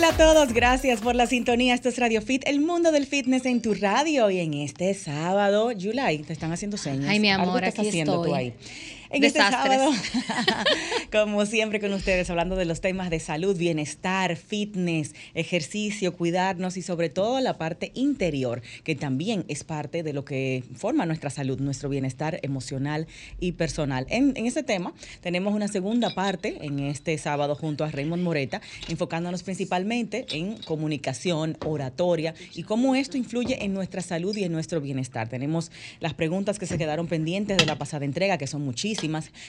Hola, a todos. Gracias por la sintonía. Esto es Radio Fit, el mundo del fitness en tu radio. Y en este sábado, July, te están haciendo señas. Ay, mi amor, aquí haciendo estoy. tú ahí? En este sábado, como siempre con ustedes, hablando de los temas de salud, bienestar, fitness, ejercicio, cuidarnos y sobre todo la parte interior, que también es parte de lo que forma nuestra salud, nuestro bienestar emocional y personal. En, en este tema tenemos una segunda parte en este sábado junto a Raymond Moreta, enfocándonos principalmente en comunicación, oratoria y cómo esto influye en nuestra salud y en nuestro bienestar. Tenemos las preguntas que se quedaron pendientes de la pasada entrega, que son muchísimas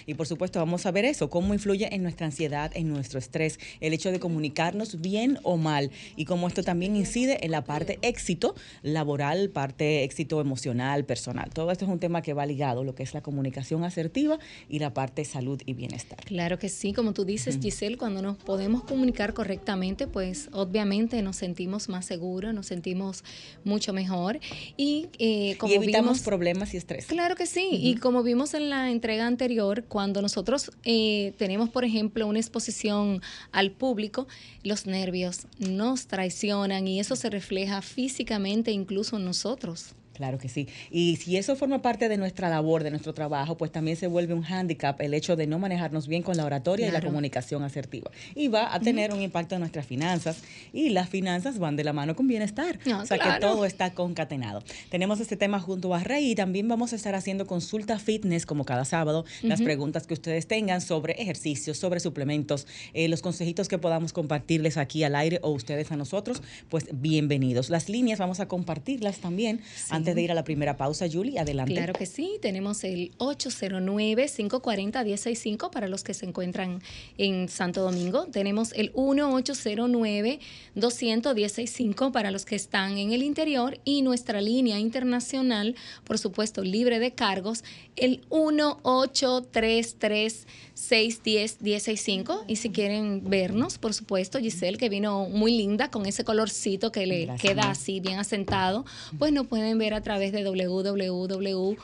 y por supuesto vamos a ver eso, cómo influye en nuestra ansiedad, en nuestro estrés, el hecho de comunicarnos bien o mal y cómo esto también incide en la parte éxito laboral, parte éxito emocional, personal. Todo esto es un tema que va ligado, lo que es la comunicación asertiva y la parte salud y bienestar. Claro que sí, como tú dices, Giselle, cuando nos podemos comunicar correctamente, pues obviamente nos sentimos más seguros, nos sentimos mucho mejor y eh, como evitamos problemas y estrés. Claro que sí, y como vimos en la entrega anterior, cuando nosotros eh, tenemos, por ejemplo, una exposición al público, los nervios nos traicionan y eso se refleja físicamente incluso en nosotros. Claro que sí. Y si eso forma parte de nuestra labor, de nuestro trabajo, pues también se vuelve un hándicap el hecho de no manejarnos bien con la oratoria y la comunicación asertiva. Y va a tener un impacto en nuestras finanzas. Y las finanzas van de la mano con bienestar. o sea que todo está concatenado. Tenemos este tema junto a Rey y también vamos a estar haciendo consulta fitness como cada sábado. Las preguntas que ustedes tengan sobre ejercicios, sobre suplementos, eh, los consejitos que podamos compartirles aquí al aire o ustedes a nosotros, pues bienvenidos. Las líneas vamos a compartirlas también antes de ir a la primera pausa, Julie, adelante. Claro que sí, tenemos el 809-540-165 para los que se encuentran en Santo Domingo. Tenemos el 1-809-200-165 para los que están en el interior y nuestra línea internacional, por supuesto, libre de cargos, el 1833 610 165 y si quieren vernos, por supuesto, Giselle que vino muy linda con ese colorcito que le queda así bien asentado, pues nos pueden ver a través de www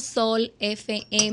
solfm.com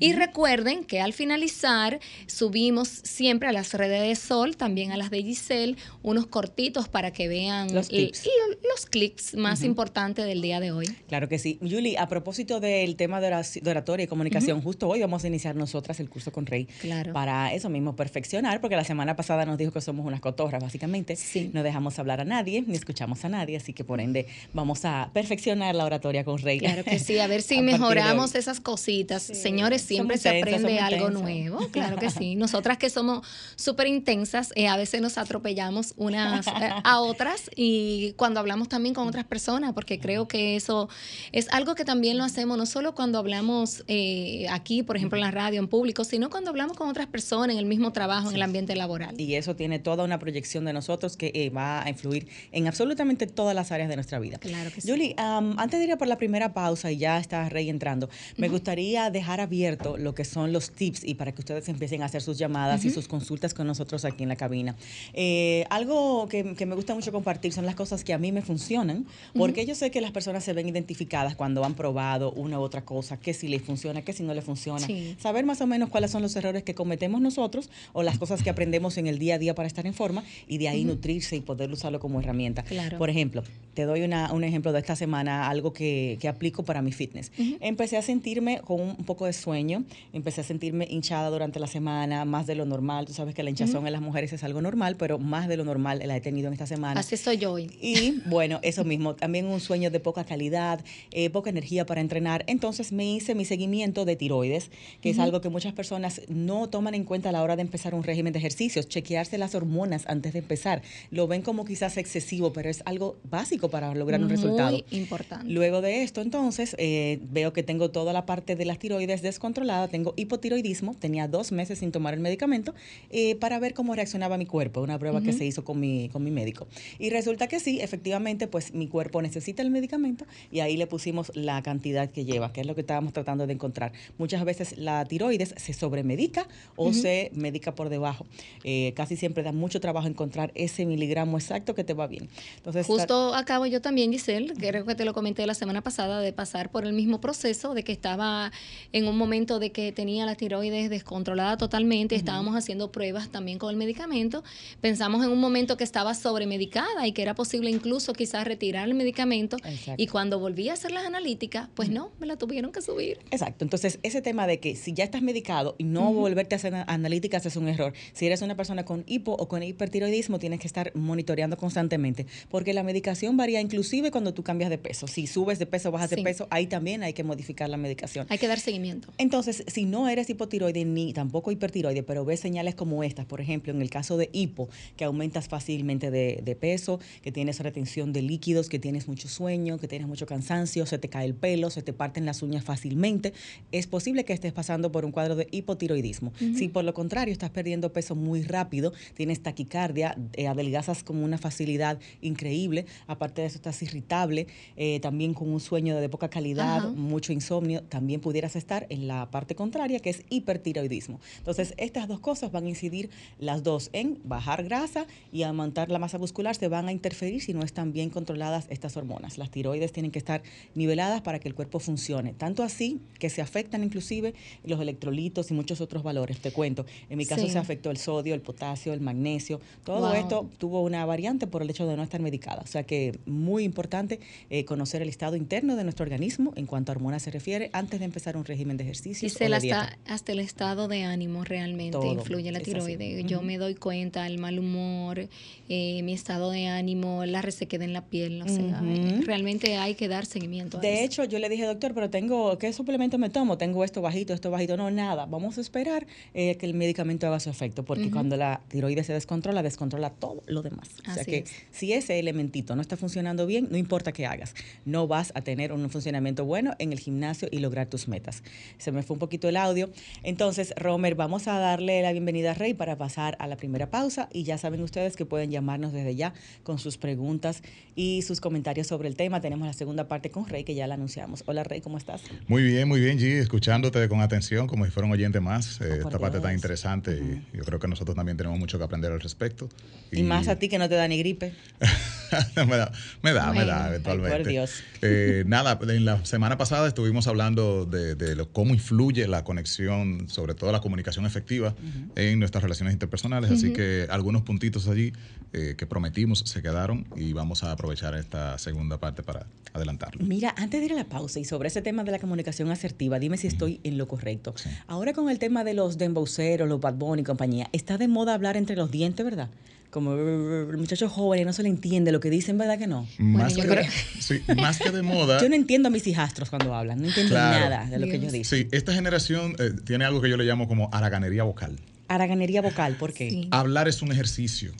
y recuerden que al finalizar subimos siempre a las redes de Sol, también a las de Giselle, unos cortitos para que vean los clips, los clips más importantes del día de hoy. Claro que sí. Julie, a propósito del tema de, oratoria y comunicación, justo hoy vamos a iniciar nosotras el curso con Rey claro. para eso mismo, perfeccionar, porque la semana pasada nos dijo que somos unas cotorras, básicamente. Sí. No dejamos hablar a nadie, ni escuchamos a nadie, así que por ende vamos a perfeccionar la oratoria con Rey Claro que sí, a ver si mejoramos esas cositas. Señores, siempre se aprende algo nuevo. Claro que sí. Nosotras que somos súper intensas, eh, a veces nos atropellamos unas eh, a otras y cuando hablamos también con otras personas, porque creo que eso es algo que también lo hacemos no solo cuando hablamos eh, aquí, por ejemplo, en la radio, en público, sino cuando hablamos con otras personas en el mismo trabajo, en el ambiente laboral. Y eso tiene toda una proyección de nosotros que va a influir en absolutamente todas las áreas de nuestra vida. Claro que sí. Julie, antes de ir a por la primera pausa y ya está Rey entrando, me gustaría dejar abierto lo que son los tips y para que ustedes empiecen a hacer sus llamadas y sus consultas con nosotros aquí en la cabina. Eh, algo que, me gusta mucho compartir son las cosas que a mí me funcionan, porque yo sé que las personas se ven identificadas cuando han probado una u otra cosa, que si les funciona, que si no les funciona. Saber más o menos cuáles son los errores que cometemos nosotros o las cosas que aprendemos en el día a día para estar en forma y de ahí nutrirse y poder usarlo como herramienta. Claro. Por ejemplo, te doy una, un ejemplo de esta semana, algo que que aplico para mi fitness. Empecé a sentirme con un, poco de sueño, empecé a sentirme hinchada durante la semana, más de lo normal. Tú sabes que la hinchazón en las mujeres es algo normal, pero más de lo normal la he tenido en esta semana. Así soy yo hoy. Y bueno, eso mismo, también un sueño de poca calidad, eh, poca energía para entrenar. Entonces me hice mi seguimiento de tiroides, que es algo que muchas personas no toman en cuenta a la hora de empezar un régimen de ejercicios, chequearse las hormonas antes de empezar. Lo ven como quizás excesivo, pero es algo básico para lograr un resultado. Muy importante. Luego de esto, entonces, eh, veo que tengo toda la parte de las tiroides descontrolada, tengo hipotiroidismo, tenía dos meses sin tomar el medicamento eh, para ver cómo reaccionaba mi cuerpo, una prueba que se hizo con mi, con mi médico. Y resulta que sí, efectivamente, pues mi cuerpo necesita el medicamento y ahí le pusimos la cantidad que lleva, que es lo que estábamos tratando de encontrar. Muchas veces la tiroides se sobremedica o se medica por debajo. Eh, casi siempre da mucho trabajo encontrar ese miligramo exacto que te va bien. Entonces, Justo acabo yo también, Giselle, creo que te lo comenté la semana pasada, de pasar por el mismo proceso, de que estaba en un momento de que tenía la tiroides descontrolada totalmente, estábamos haciendo pruebas también con el medicamento, pensamos en un momento que estaba sobremedicada y que era posible incluso quizás retirar el medicamento y cuando volví a hacer las analíticas, pues no, me la tuvieron que subir. Exacto, entonces ese tema de que si ya estás medicado y no volverte a hacer analíticas es un error. Si eres una persona con hipo o con hipertiroidismo, tienes que estar monitoreando constantemente, porque la medicación varía inclusive cuando tú cambias de peso. Si subes de peso, bajas de peso, ahí también hay que modificar la medicación. Hay que dar seguimiento. Entonces, si no eres hipotiroide ni tampoco hipertiroide, pero ves señales como estas, por ejemplo, en el caso de hipo, que aumentas fácilmente de, de peso, que tienes retención de líquidos, que tienes mucho sueño, que tienes mucho cansancio, se te cae el pelo, se te parten las uñas fácilmente, es posible que estés pasando por un cuadro de hipotiroidismo. Si por lo contrario estás perdiendo peso muy rápido, tienes taquicardia, eh, adelgazas con una facilidad increíble, aparte de eso estás irritable, eh, también con un sueño de poca calidad, mucho insomnio, también pudieras estar en la parte contraria que es hipertiroidismo. Entonces, estas dos cosas van a incidir las dos en bajar grasa y aumentar la masa muscular, se van a interferir si no están bien controladas estas hormonas. Las tiroides tienen que estar niveladas para que el cuerpo funcione. Tanto así que se afectan inclusive los electrolitos y muchos otros valores. Te cuento, en mi caso se afectó el sodio, el potasio, el magnesio. Todo esto tuvo una variante por el hecho de no estar medicada. O sea que muy importante eh, conocer el estado interno de nuestro organismo en cuanto a hormonas se refiere antes de empezar un régimen de ejercicio. Y hasta, hasta el estado de ánimo realmente influye la tiroides. Yo me doy cuenta, el mal humor, eh, mi estado de ánimo, la resequedad en la piel. O sea, realmente hay que dar seguimiento. de hecho, yo le dije, doctor, pero tengo, ¿qué suplemento me tomo? Tengo esto bajito, esto bajito. No, nada. Vamos a esperar eh, que el medicamento haga su efecto, porque cuando la tiroides se descontrola, descontrola todo lo demás. o sea que si ese elementito no está funcionando bien, no importa qué hagas, no vas a tener un funcionamiento bueno en el gimnasio y lograr tus metas. Se me fue un poquito el audio. Entonces, Romer, vamos a darle la bienvenida a Rey para pasar a la primera pausa y ya saben ustedes que pueden llamarnos desde ya con sus preguntas y sus comentarios sobre el tema. Tenemos la segunda parte con Rey que ya la anunciamos. Hola Rey, ¿cómo estás? Muy bien, muy bien, G, escuchándote con atención como si fuera un oyente más. Eh, esta parte tan interesante y yo creo que nosotros también tenemos mucho que aprender al respecto. Y, más a ti que no te da ni gripe. me da, me da, me da eventualmente. por Dios. Eh, nada, en la semana pasada estuvimos hablando de, lo, cómo influye la conexión, sobre todo la comunicación efectiva en nuestras relaciones interpersonales. Así que algunos puntitos allí eh, que prometimos se quedaron y vamos a aprovechar esta segunda parte para adelantarlo. Mira, antes de ir a la pausa y sobre ese tema de la comunicación asertiva, dime si estoy en lo correcto. Ahora con el tema de los dembowceros, los Bad Bunny y compañía, está de moda hablar entre los dientes, ¿verdad? Como el muchacho joven no se le entiende lo que dicen, ¿verdad que no? Más, que, sí, más que de moda. yo no entiendo a mis hijastros cuando hablan, no entiendo nada de lo que ellos dicen. Sí, esta generación eh, tiene algo que yo le llamo como araganería vocal. Araganería vocal, ¿por qué? Hablar es un ejercicio.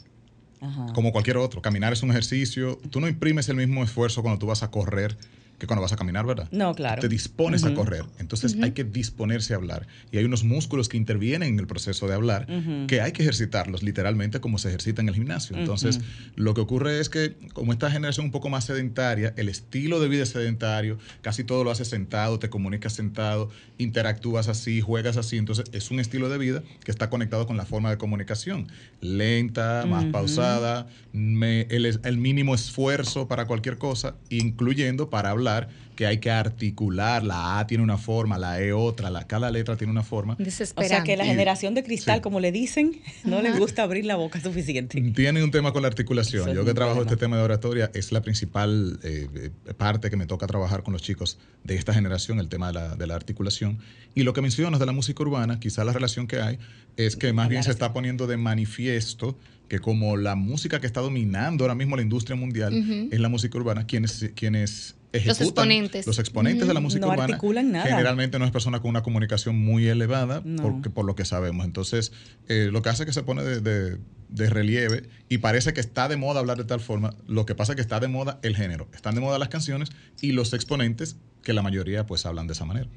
Como cualquier otro. Caminar es un ejercicio. Tú no imprimes el mismo esfuerzo cuando tú vas a correr que cuando vas a caminar, ¿verdad? No, claro. Te dispones a correr. Entonces hay que disponerse a hablar. Y hay unos músculos que intervienen en el proceso de hablar que hay que ejercitarlos literalmente como se ejercita en el gimnasio. Entonces, lo que ocurre es que como esta generación un poco más sedentaria, el estilo de vida es sedentario, casi todo lo haces sentado, te comunicas sentado, interactúas así, juegas así. Entonces, es un estilo de vida que está conectado con la forma de comunicación. Lenta, más pausada, el, el mínimo esfuerzo para cualquier cosa, incluyendo para hablar hablar que hay que articular, la A tiene una forma, la E otra, la, cada letra tiene una forma. O sea que la generación de cristal, como le dicen, no le gusta abrir la boca suficiente. Tiene un tema con la articulación. Yo que trabajo este tema de oratoria, es la principal eh, eh, parte que me toca trabajar con los chicos de esta generación, el tema de la, de la articulación. Y lo que mencionas de la música urbana, quizá la relación que hay es que más bien se está poniendo de manifiesto que como la música que está dominando ahora mismo la industria mundial es la música urbana, quienes, quienes los exponentes, los exponentes de la música urbana generalmente no es persona con una comunicación muy elevada, porque, por lo que sabemos. Entonces, eh, lo que hace es que se pone de, de, relieve y parece que está de moda hablar de tal forma. Lo que pasa es que está de moda el género, están de moda las canciones y los exponentes que la mayoría pues hablan de esa manera.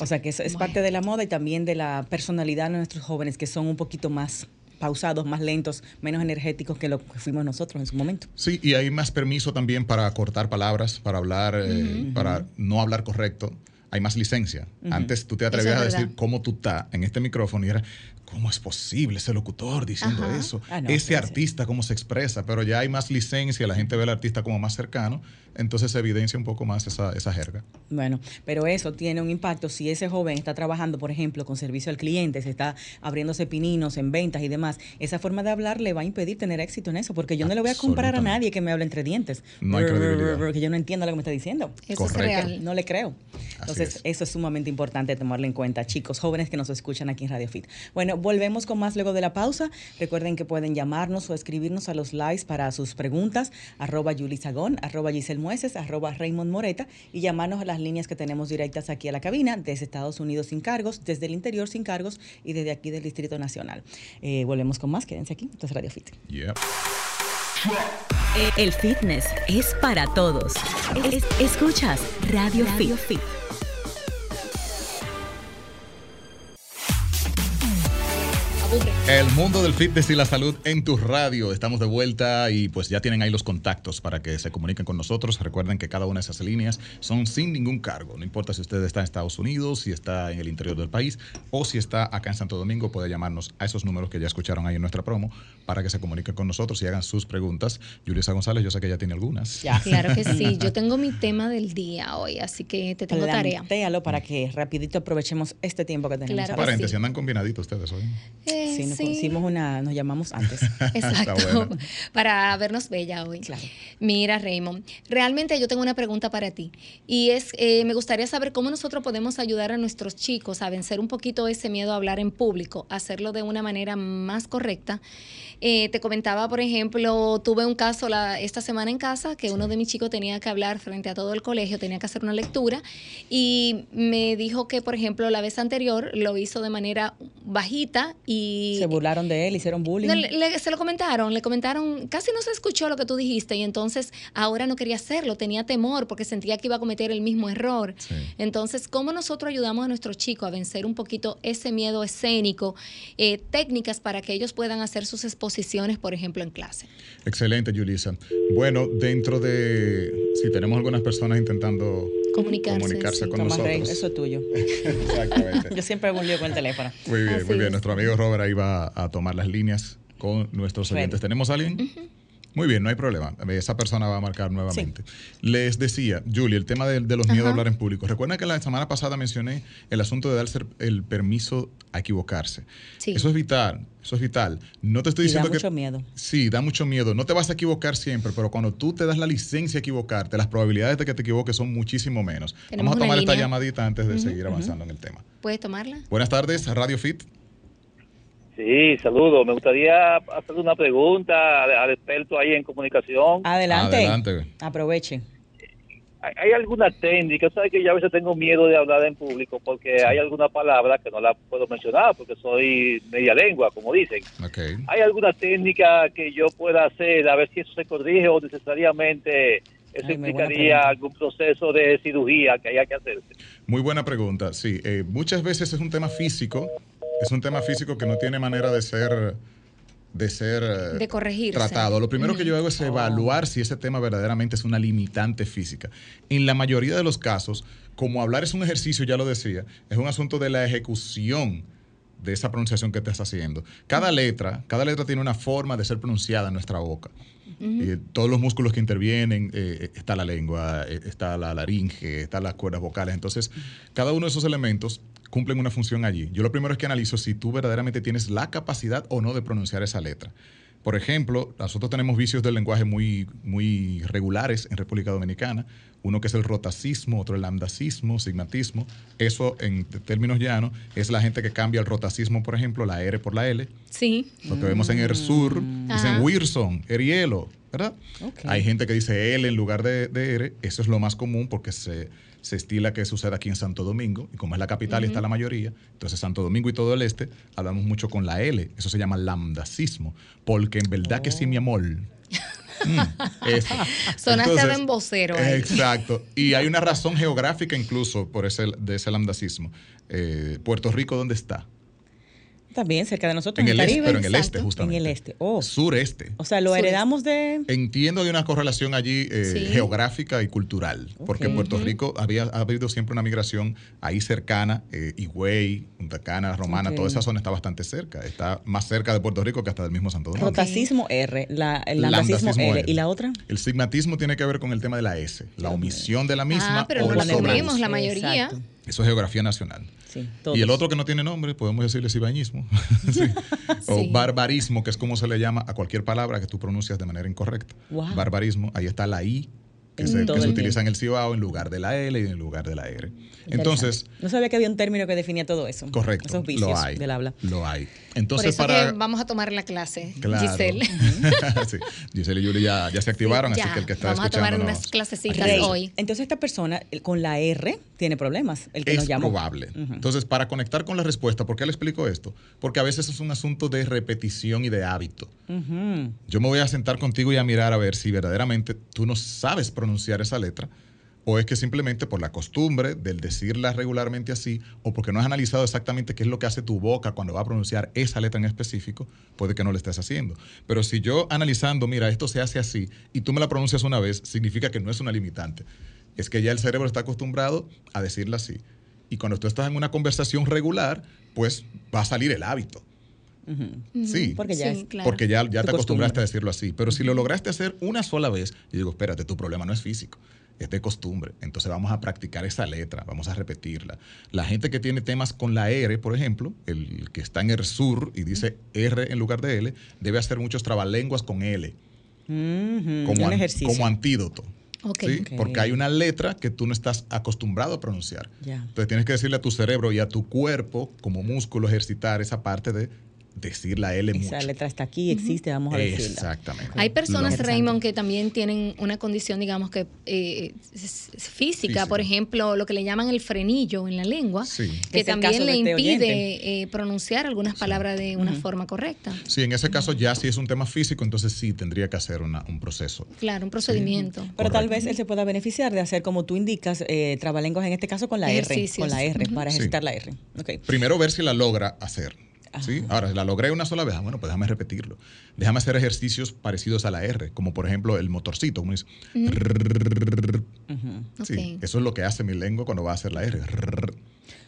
O sea que eso es parte de la moda y también de la personalidad de nuestros jóvenes que son un poquito más pausados, más lentos, menos energéticos que lo que fuimos nosotros en su momento. Sí, y hay más permiso también para cortar palabras, para hablar, eh, para no hablar correcto. Hay más licencia. Antes tú te atrevías a decir cómo tú estás en este micrófono y era, ¿cómo es posible ese locutor diciendo eso? Ah, ese artista, cómo se expresa, pero ya hay más licencia, la gente ve al artista como más cercano, entonces se evidencia un poco más esa, esa jerga. Bueno, pero eso tiene un impacto si ese joven está trabajando, por ejemplo, con servicio al cliente, se está abriéndose pininos en ventas y demás, esa forma de hablar le va a impedir tener éxito en eso, porque yo no le voy a comprar a nadie que me hable entre dientes. No hay credibilidad. Porque yo no entiendo lo que me está diciendo. Eso es real. No le creo. Entonces, eso es sumamente importante tomarlo en cuenta, chicos, jóvenes que nos escuchan aquí en Radio Fit. Bueno, volvemos con más luego de la pausa. Recuerden que pueden llamarnos o escribirnos a los likes para sus preguntas, arroba Sagón, arroba Giselle Mueces, arroba Raymond Moreta y llamarnos a las líneas que tenemos directas aquí a la cabina, desde Estados Unidos sin cargos, desde el interior sin cargos y desde aquí del Distrito Nacional. Eh, volvemos con más, quédense aquí, esto es Radio Fit. El fitness es para todos. escuchas Radio, Radio Fit. El mundo del fitness y la salud en tu radio. Estamos de vuelta y pues ya tienen ahí los contactos para que se comuniquen con nosotros. Recuerden que cada una de esas líneas son sin ningún cargo. No importa si usted está en Estados Unidos, si está en el interior del país o si está acá en Santo Domingo, puede llamarnos a esos números que ya escucharon ahí en nuestra promo para que se comuniquen con nosotros y hagan sus preguntas. Yulisa González, yo sé que ya tiene algunas. Ya. Claro que sí. Yo tengo mi tema del día hoy, así que te tengo tarea. Plantéalo para que rapidito aprovechemos este tiempo que tenemos. Claro si andan combinaditos ustedes hoy. Eh, sí, hicimos una, nos llamamos antes. Exacto. para vernos bella hoy. Claro. Mira, Raymond, realmente yo tengo una pregunta para ti. Y es, eh, me gustaría saber cómo nosotros podemos ayudar a nuestros chicos a vencer un poquito ese miedo a hablar en público, hacerlo de una manera más correcta eh, te comentaba, por ejemplo, tuve un caso la, esta semana en casa que uno de mis chicos tenía que hablar frente a todo el colegio, tenía que hacer una lectura y me dijo que, por ejemplo, la vez anterior lo hizo de manera bajita y... Se burlaron de él, hicieron bullying. se lo comentaron, le comentaron, casi no se escuchó lo que tú dijiste y entonces ahora no quería hacerlo, tenía temor porque sentía que iba a cometer el mismo error. Entonces, ¿cómo nosotros ayudamos a nuestros chicos a vencer un poquito ese miedo escénico? Eh, técnicas para que ellos puedan hacer sus exposiciones por ejemplo, en clase. Excelente, Yulisa. Bueno, dentro de, si tenemos algunas personas intentando comunicarse, con nosotros. eso es tuyo. Exactamente. Yo siempre hago un lío con el teléfono. Muy bien, muy bien. Nuestro amigo Robert ahí va a tomar las líneas con nuestros oyentes. ¿Tenemos a alguien? Muy bien, no hay problema. Esa persona va a marcar nuevamente. Les decía, Julie, el tema de, los miedos a hablar en público. Recuerden que la semana pasada mencioné el asunto de darse el permiso a equivocarse. Eso es vital, eso es vital. No te estoy diciendo que... Da mucho miedo. Sí, da mucho miedo. No te vas a equivocar siempre, pero cuando tú te das la licencia a equivocarte, las probabilidades de que te equivoques son muchísimo menos. Vamos a tomar esta llamadita antes de seguir avanzando en el tema. ¿Puedes tomarla? Buenas tardes, Radio Fit. Sí, saludo. Me gustaría hacer una pregunta al, experto ahí en comunicación. Adelante. Adelante. Aproveche. ¿Hay, alguna técnica? ¿Sabes que yo a veces tengo miedo de hablar en público porque hay alguna palabra que no la puedo mencionar porque soy media lengua, como dicen. ¿Hay alguna técnica que yo pueda hacer a ver si eso se corrige o necesariamente eso implicaría algún proceso de cirugía que haya que hacerse? Muy buena pregunta, sí. Eh, muchas veces es un tema físico es un tema físico que no tiene manera de ser de ser eh, de tratado. Lo primero que yo hago es evaluar si ese tema verdaderamente es una limitante física. En la mayoría de los casos, como hablar es un ejercicio, ya lo decía, es un asunto de la ejecución de esa pronunciación que estás haciendo. Cada letra, cada letra tiene una forma de ser pronunciada en nuestra boca. Todos los músculos que intervienen, eh, está la lengua, eh, está la laringe, están las cuerdas vocales. Entonces, cada uno de esos elementos cumplen una función allí. Yo lo primero es que analizo si tú verdaderamente tienes la capacidad o no de pronunciar esa letra. Por ejemplo, nosotros tenemos vicios del lenguaje muy, muy regulares en República Dominicana. Uno que es el rotacismo, otro el lambdacismo, sigmatismo. Eso, en términos llanos, es la gente que cambia el rotacismo, por ejemplo, la R por la L. Sí. Lo que vemos en Ersur, mm. dicen Wilson, Erielo, ¿verdad? Hay gente que dice L en lugar de, de R. Eso es lo más común porque se se estila que suceda aquí en Santo Domingo, y como es la capital y está la mayoría, entonces Santo Domingo y todo el este, hablamos mucho con la L, eso se llama lambdacismo, porque en verdad que sí, mi amor. Mm, Sonaste de vocero. Exacto. Y hay una razón geográfica incluso por ese, de ese lambdacismo. Eh, Puerto Rico, ¿dónde está? También cerca de nosotros. En, el este, pero en el este, justamente. En el este. Oh. Sureste. O sea, lo heredamos de. Entiendo de una correlación allí eh, geográfica y cultural. Porque en Puerto Rico había ha habido siempre una migración ahí cercana. Eh, Higüey, Punta Cana, Romana, toda esa zona está bastante cerca. Está más cerca de Puerto Rico que hasta del mismo Santo Domingo. Rotacismo R, la, el lambdacismo R. ¿Y la otra? El sigmatismo tiene que ver con el tema de la S, la omisión de la misma. Ah, pero no la tenemos la mayoría. Eso es geografía nacional. Y el otro que no tiene nombre, podemos decirle cibañismo. O barbarismo, que es como se le llama a cualquier palabra que tú pronuncias de manera incorrecta. Barbarismo, ahí está la I, que, se, utiliza en el Cibao en lugar de la L y en lugar de la R. Entonces. No sabía que había un término que definía todo eso. Correcto. Esos vicios lo hay, del habla. Lo hay. Entonces, para. vamos a tomar la clase, Giselle. sí. Giselle y Yuli ya, se activaron, así que el que está vamos escuchando. Vamos a tomar unas clasecitas hoy. Entonces, esta persona con la R tiene problemas. El que es nos llamó. probable. Entonces, para conectar con la respuesta, ¿por qué le explico esto? Porque a veces es un asunto de repetición y de hábito. Yo me voy a sentar contigo y a mirar a ver si verdaderamente tú no sabes pronunciar esa letra o es que simplemente por la costumbre del decirla regularmente así, o porque no has analizado exactamente qué es lo que hace tu boca cuando va a pronunciar esa letra en específico, puede que no lo estés haciendo. Pero si yo analizando, mira, esto se hace así, y tú me la pronuncias una vez, significa que no es una limitante. Es que ya el cerebro está acostumbrado a decirla así. Y cuando tú estás en una conversación regular, pues va a salir el hábito. Sí, porque ya, porque ya, ya te acostumbraste a decirlo así. Pero si lo lograste hacer una sola vez, yo digo, espérate, tu problema no es físico es de costumbre. Entonces vamos a practicar esa letra, vamos a repetirla. La gente que tiene temas con la R, por ejemplo, el que está en el sur y dice R en lugar de L, debe hacer muchos trabalenguas con L. como, como antídoto. Porque hay una letra que tú no estás acostumbrado a pronunciar. Entonces tienes que decirle a tu cerebro y a tu cuerpo, como músculo, ejercitar esa parte de decir la L Esa letra está aquí, existe, vamos a decirla. Exactamente. Hay personas, Raymond, que también tienen una condición, digamos, que eh, física, por ejemplo, lo que le llaman el frenillo en la lengua, que también le este impide eh, pronunciar algunas palabras de una forma correcta. Sí, en ese caso ya si es un tema físico, entonces sí tendría que hacer un proceso. Claro, un procedimiento. Pero tal vez él se pueda beneficiar de hacer como tú indicas, eh, trabalenguas en este caso con la R, con la R, para ejercitar la R. Primero ver si la logra hacer ¿sí? Ahora, la logré una sola vez, ah, bueno, pues déjame repetirlo. Déjame hacer ejercicios parecidos a la R, como por ejemplo el motorcito, como dice. Sí, eso es lo que hace mi lengua cuando va a hacer la R.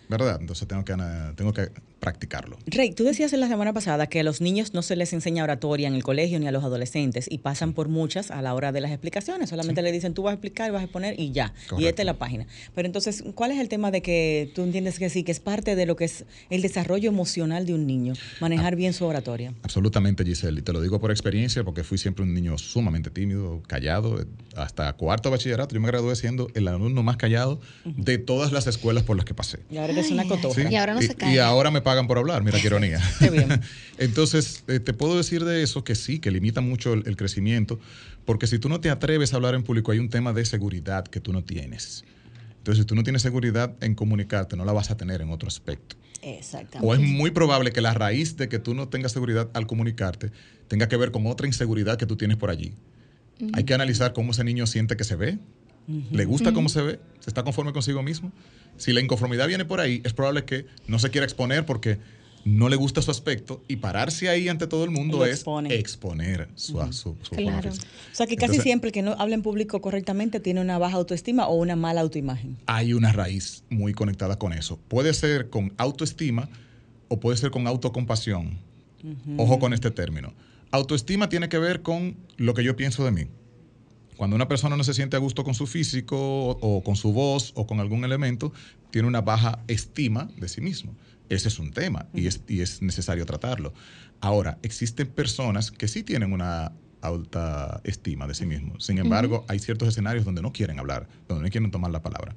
¿Verdad? Entonces tengo que, tengo que practicarlo. Rey, tú decías en la semana pasada que a los niños no se les enseña oratoria en el colegio ni a los adolescentes y pasan por muchas a la hora de las explicaciones. Solamente le dicen tú vas a explicar, vas a exponer y ya. Y esta es la página. Pero entonces, ¿cuál es el tema de que tú entiendes que sí, que es parte de lo que es el desarrollo emocional de un niño, manejar bien su oratoria? Absolutamente, Giselle. Y te lo digo por experiencia porque fui siempre un niño sumamente tímido, callado. Hasta cuarto bachillerato yo me gradué siendo el alumno más callado de todas las escuelas por las que pasé. Y ahora una Y ahora no se cae. Y ahora me pagan por hablar, mira qué ironía. Qué bien. Entonces, eh, te puedo decir de eso que sí, que limita mucho el, crecimiento, porque si tú no te atreves a hablar en público, hay un tema de seguridad que tú no tienes. Entonces, si tú no tienes seguridad en comunicarte, no la vas a tener en otro aspecto. Exactamente. O es muy probable que la raíz de que tú no tengas seguridad al comunicarte tenga que ver con otra inseguridad que tú tienes por allí. Hay que analizar cómo ese niño siente que se ve, le gusta cómo se ve, se está conforme consigo mismo si la inconformidad viene por ahí, es probable que no se quiera exponer porque no le gusta su aspecto y pararse ahí ante todo el mundo es exponer su, su, claro. O sea que casi siempre el que no habla en público correctamente tiene una baja autoestima o una mala autoimagen. Hay una raíz muy conectada con eso. Puede ser con autoestima o puede ser con autocompasión. Ojo con este término. Autoestima tiene que ver con lo que yo pienso de mí. Cuando una persona no se siente a gusto con su físico o, con su voz o con algún elemento, tiene una baja estima de sí mismo. Ese es un tema y, es, y es necesario tratarlo. Ahora, existen personas que sí tienen una alta estima de sí mismos. Sin embargo, hay ciertos escenarios donde no quieren hablar, donde no quieren tomar la palabra.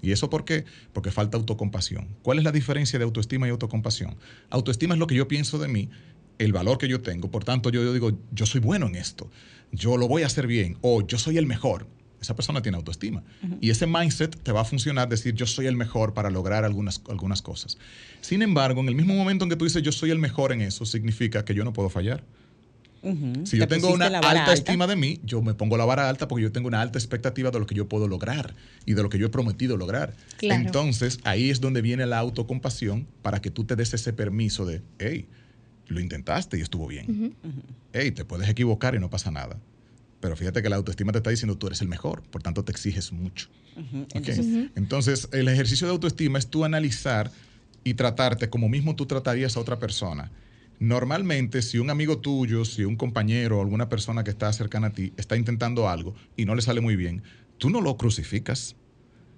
¿Y eso por qué? Porque falta autocompasión. ¿Cuál es la diferencia de autoestima y autocompasión? Autoestima es lo que yo pienso de mí, el valor que yo tengo. Por tanto, yo, digo, yo soy bueno en esto, yo lo voy a hacer bien, o yo soy el mejor. Esa persona tiene autoestima. Y ese mindset te va a funcionar decir, yo soy el mejor para lograr algunas, algunas cosas. Sin embargo, en el mismo momento en que tú dices, yo soy el mejor en eso, significa que yo no puedo fallar. Si yo tengo una alta, estima de mí, yo me pongo la vara alta porque yo tengo una alta expectativa de lo que yo puedo lograr y de lo que yo he prometido lograr. Entonces, ahí es donde viene la autocompasión para que tú te des ese permiso de, hey, lo intentaste y estuvo bien. Hey, te puedes equivocar y no pasa nada. Pero fíjate que la autoestima te está diciendo tú eres el mejor, por tanto te exiges mucho. Entonces, el ejercicio de autoestima es tú analizar y tratarte como mismo tú tratarías a otra persona Normalmente, si un amigo tuyo, si un compañero o alguna persona que está cercana a ti está intentando algo y no le sale muy bien, tú no lo crucificas.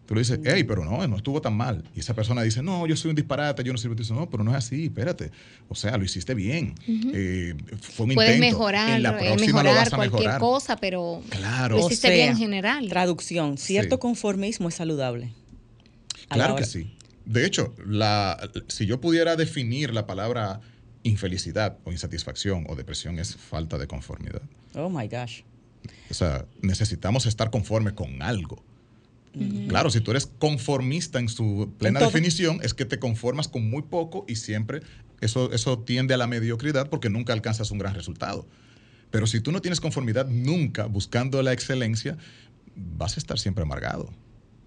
Tú le dices, hey, pero no, no estuvo tan mal. Y esa persona dice, no, yo soy un disparate, yo no sirvo. Tú dices, no, pero no es así, espérate. O sea, lo hiciste bien. Eh, fue un Puedes mejorar, en la eh, próxima mejorar cualquier cosa, pero claro. lo hiciste bien en general. Traducción, cierto conformismo es saludable. Claro que sí. De hecho, la, si yo pudiera definir la palabra infelicidad o insatisfacción o depresión es falta de conformidad. Oh my gosh. O sea, necesitamos estar conforme con algo. Claro, si tú eres conformista en su plena definición, es que te conformas con muy poco y siempre eso, eso tiende a la mediocridad porque nunca alcanzas un gran resultado. Pero si tú no tienes conformidad nunca buscando la excelencia, vas a estar siempre amargado.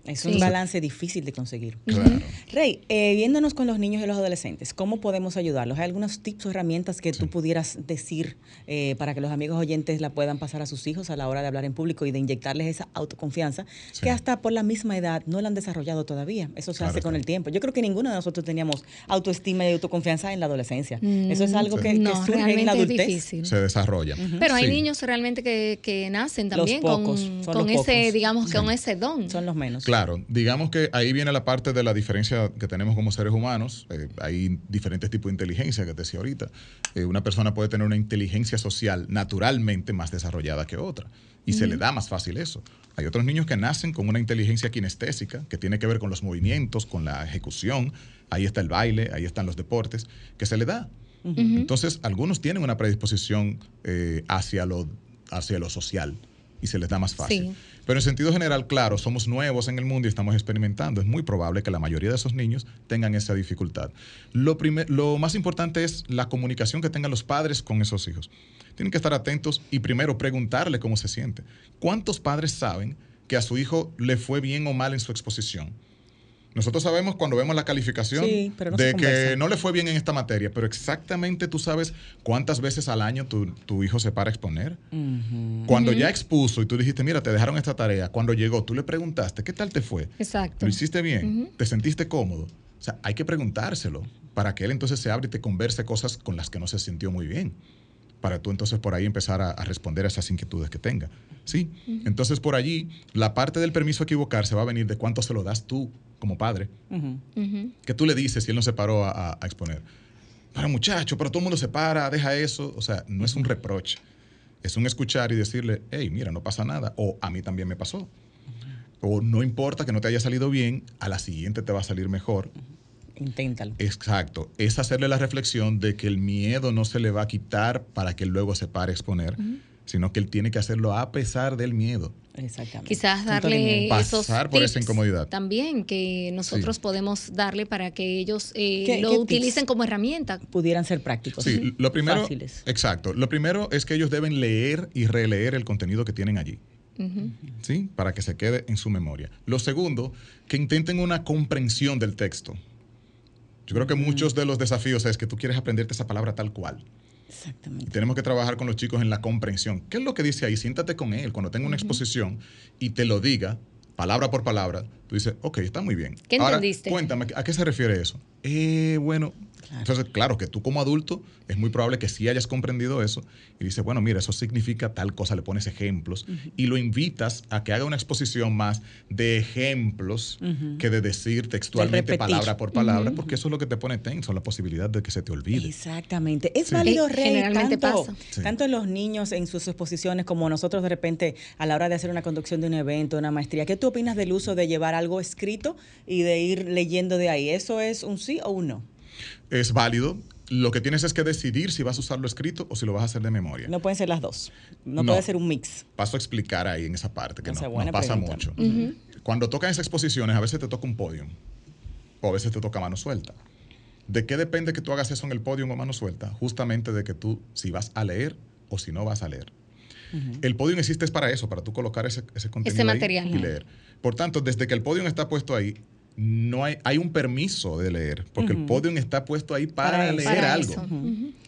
Es un balance difícil de conseguir. Rey, eh, viéndonos con los niños y los adolescentes, ¿cómo podemos ayudarlos? ¿Hay algunos tips o herramientas que tú pudieras decir eh, para que los amigos oyentes la puedan pasar a sus hijos a la hora de hablar en público y de inyectarles esa autoconfianza que hasta por la misma edad no la han desarrollado todavía? Eso se hace con el tiempo. Yo creo que ninguno de nosotros teníamos autoestima y autoconfianza en la adolescencia. Eso es algo que, surge en la adultez. Se desarrolla. Pero hay niños realmente que, nacen también con, ese, digamos, con ese don. Son los menos. Claro, digamos que ahí viene la parte de la diferencia que tenemos como seres humanos. Eh, hay diferentes tipos de inteligencia que te decía ahorita. Eh, una persona puede tener una inteligencia social naturalmente más desarrollada que otra y se le da más fácil eso. Hay otros niños que nacen con una inteligencia kinestésica que tiene que ver con los movimientos, con la ejecución. Ahí está el baile, ahí están los deportes, que se le da. Entonces, algunos tienen una predisposición eh, hacia, lo, hacia lo social y se les da más fácil. Pero en sentido general, claro, somos nuevos en el mundo y estamos experimentando. Es muy probable que la mayoría de esos niños tengan esa dificultad. Lo, lo más importante es la comunicación que tengan los padres con esos hijos. Tienen que estar atentos y primero preguntarle cómo se siente. ¿Cuántos padres saben que a su hijo le fue bien o mal en su exposición? Nosotros sabemos cuando vemos la calificación de que no le fue bien en esta materia, pero exactamente tú sabes cuántas veces al año tu, hijo se para a exponer. Cuando ya expuso y tú dijiste, mira, te dejaron esta tarea, cuando llegó, tú le preguntaste, ¿qué tal te fue? Exacto. ¿Lo hiciste bien? ¿Te sentiste cómodo? O sea, hay que preguntárselo para que él entonces se abre y te converse cosas con las que no se sintió muy bien para tú entonces por ahí empezar a, responder a esas inquietudes que tenga. ¿Sí? Entonces por allí, la parte del permiso a equivocarse va a venir de cuánto se lo das tú como padre. Que tú le dices si él no se paró a, exponer. Para muchacho, pero todo el mundo se para, deja eso. O sea, no es un reproche. Es un escuchar y decirle, hey, mira, no pasa nada. O a mí también me pasó. O no importa que no te haya salido bien, a la siguiente te va a salir mejor. Inténtalo. Exacto. Es hacerle la reflexión de que el miedo no se le va a quitar para que luego se pare a exponer, sino que él tiene que hacerlo a pesar del miedo. Exactamente. Quizás darle esos Pasar por esa incomodidad. También que nosotros podemos darle para que ellos eh, lo utilicen como herramienta. Pudieran ser prácticos. Sí, lo primero. Exacto. Lo primero es que ellos deben leer y releer el contenido que tienen allí. ¿Sí? Para que se quede en su memoria. Lo segundo, que intenten una comprensión del texto. Yo creo que muchos de los desafíos es que tú quieres aprenderte esa palabra tal cual. Exactamente. tenemos que trabajar con los chicos en la comprensión. ¿Qué es lo que dice ahí? Siéntate con él cuando tenga una exposición y te lo diga palabra por palabra. Tú dices, ok, está muy bien. ¿Qué Ahora, entendiste? Cuéntame, ¿a qué se refiere eso? Eh, bueno, Entonces, claro, que tú como adulto es muy probable que sí hayas comprendido eso y dices, bueno, mira, eso significa tal cosa, le pones ejemplos y lo invitas a que haga una exposición más de ejemplos que de decir textualmente palabra por palabra, porque eso es lo que te pone tenso, la posibilidad de que se te olvide. Exactamente. Es válido, Rey, Generalmente tanto, pasa. tanto en los niños en sus exposiciones como nosotros de repente a la hora de hacer una conducción de un evento, una maestría. ¿Qué tú opinas del uso de llevar algo escrito y de ir leyendo de ahí? ¿Eso es un sí o un no? Es válido. Lo que tienes es que decidir si vas a usarlo escrito o si lo vas a hacer de memoria. No pueden ser las dos. No, puede ser un mix. Paso a explicar ahí en esa parte, que no, pasa mucho. Cuando tocan esas exposiciones, a veces te toca un podio o a veces te toca mano suelta. ¿De qué depende que tú hagas eso en el podio o mano suelta? Justamente de que tú, si vas a leer o si no vas a leer. El podium existe es para eso, para tú colocar ese, ese contenido material, y leer. Por tanto, desde que el podium está puesto ahí, no hay, hay un permiso de leer, porque el podium está puesto ahí para, leer algo.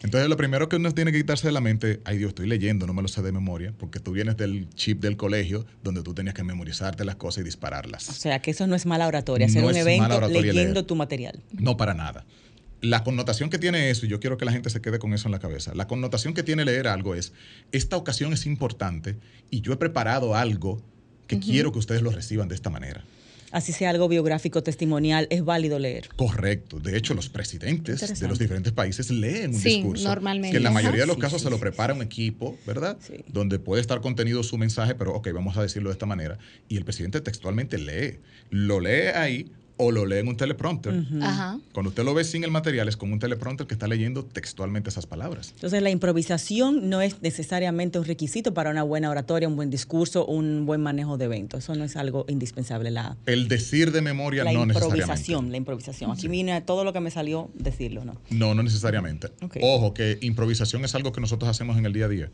Entonces, lo primero que uno tiene que quitarse de la mente, ay Dios, estoy leyendo, no me lo sé de memoria, porque tú vienes del chip del colegio donde tú tenías que memorizarte las cosas y dispararlas. O sea, que eso no es mala oratoria, hacer un evento leyendo tu material. No, para nada la connotación que tiene eso, y yo quiero que la gente se quede con eso en la cabeza, la connotación que tiene leer algo es, esta ocasión es importante y yo he preparado algo que quiero que ustedes lo reciban de esta manera. Así sea algo biográfico, testimonial, es válido leer. Correcto. De hecho, los presidentes de los diferentes países leen un discurso. Normalmente. Que en la mayoría de los casos se lo prepara un equipo, ¿verdad? Donde puede estar contenido su mensaje, pero ok, vamos a decirlo de esta manera. Y el presidente textualmente lee. Lo lee ahí, o lo lee en un teleprompter. Cuando usted lo ve sin el material, es como un teleprompter que está leyendo textualmente esas palabras. Entonces, la improvisación no es necesariamente un requisito para una buena oratoria, un buen discurso, un buen manejo de eventos. Eso no es algo indispensable. La, el decir de memoria la no improvisación, La improvisación. Aquí viene todo lo que me salió decirlo, ¿no? No, no necesariamente. Ojo, que improvisación es algo que nosotros hacemos en el día a día.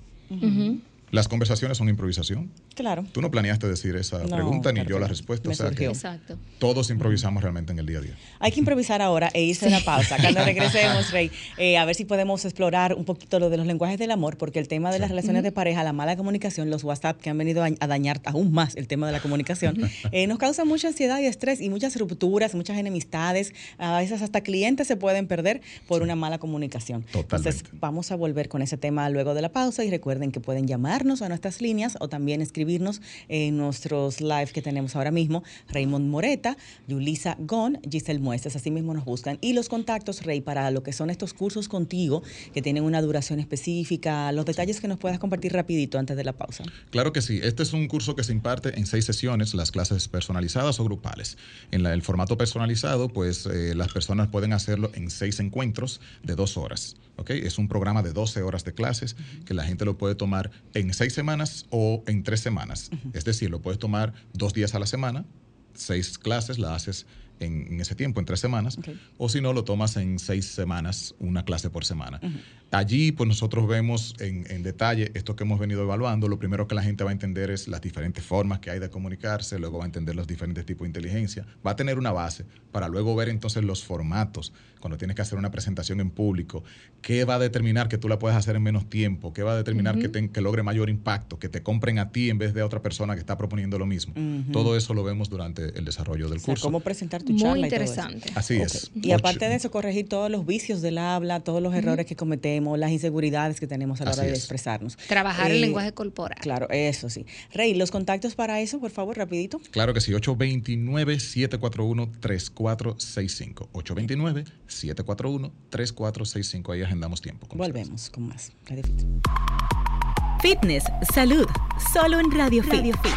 Las conversaciones son improvisación. Claro. Tú no planeaste decir esa pregunta ni yo la respuesta. o sea que Exacto. todos improvisamos realmente en el día a día. Hay que improvisar ahora e irse a la pausa. Cuando regresemos, Rey, eh, a ver si podemos explorar un poquito lo de los lenguajes del amor, porque el tema de las relaciones de pareja, la mala comunicación, los WhatsApp que han venido a dañar aún más el tema de la comunicación, eh, nos causa mucha ansiedad y estrés y muchas rupturas, muchas enemistades. A veces hasta clientes se pueden perder por una mala comunicación. Totalmente. Entonces, vamos a volver con ese tema luego de la pausa y recuerden que pueden llamar a nuestras líneas o también escribirnos en nuestros live que tenemos ahora mismo. Raymond Moreta, Yulisa Gon, Giselle Muestras, así mismo nos buscan. Y los contactos, Rey, para lo que son estos cursos contigo, que tienen una duración específica, los detalles que nos puedas compartir rapidito antes de la pausa. Claro que sí. Este es un curso que se imparte en seis sesiones, las clases personalizadas o grupales. En el formato personalizado, pues eh, las personas pueden hacerlo en seis encuentros de dos horas. Es un programa de 12 horas de clases que la gente lo puede tomar en seis semanas o en tres semanas. Es decir, lo puedes tomar dos días a la semana, seis clases, la haces en, ese tiempo, en tres semanas, o si no, lo tomas en seis semanas, una clase por semana. Allí, pues nosotros vemos en, detalle esto que hemos venido evaluando. Lo primero que la gente va a entender es las diferentes formas que hay de comunicarse, luego va a entender los diferentes tipos de inteligencia, va a tener una base para luego ver entonces los formatos, cuando tienes que hacer una presentación en público, qué va a determinar que tú la puedes hacer en menos tiempo, qué va a determinar que, que, logre mayor impacto, que te compren a ti en vez de a otra persona que está proponiendo lo mismo. Todo eso lo vemos durante el desarrollo del curso. Cómo presentar tu Muy interesante. Así es. Y aparte de eso, corregir todos los vicios del habla, todos los errores que cometemos, las inseguridades que tenemos a la hora de expresarnos. Trabajar el eh, lenguaje corporal. Claro, eso sí. Rey, los contactos para eso, por favor, rapidito. Claro que sí, 829-741-3465. 829-741-3465. Ahí agendamos tiempo. Volvemos con más. Radio Fit. Fitness, salud, solo en Radio Fit. Radio Fit.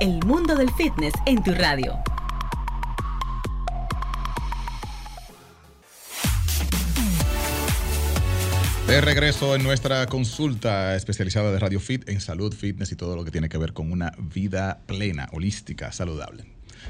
El mundo del fitness en tu radio. De regreso en nuestra consulta especializada de Radio Fit en salud, fitness y todo lo que tiene que ver con una vida plena, holística, saludable.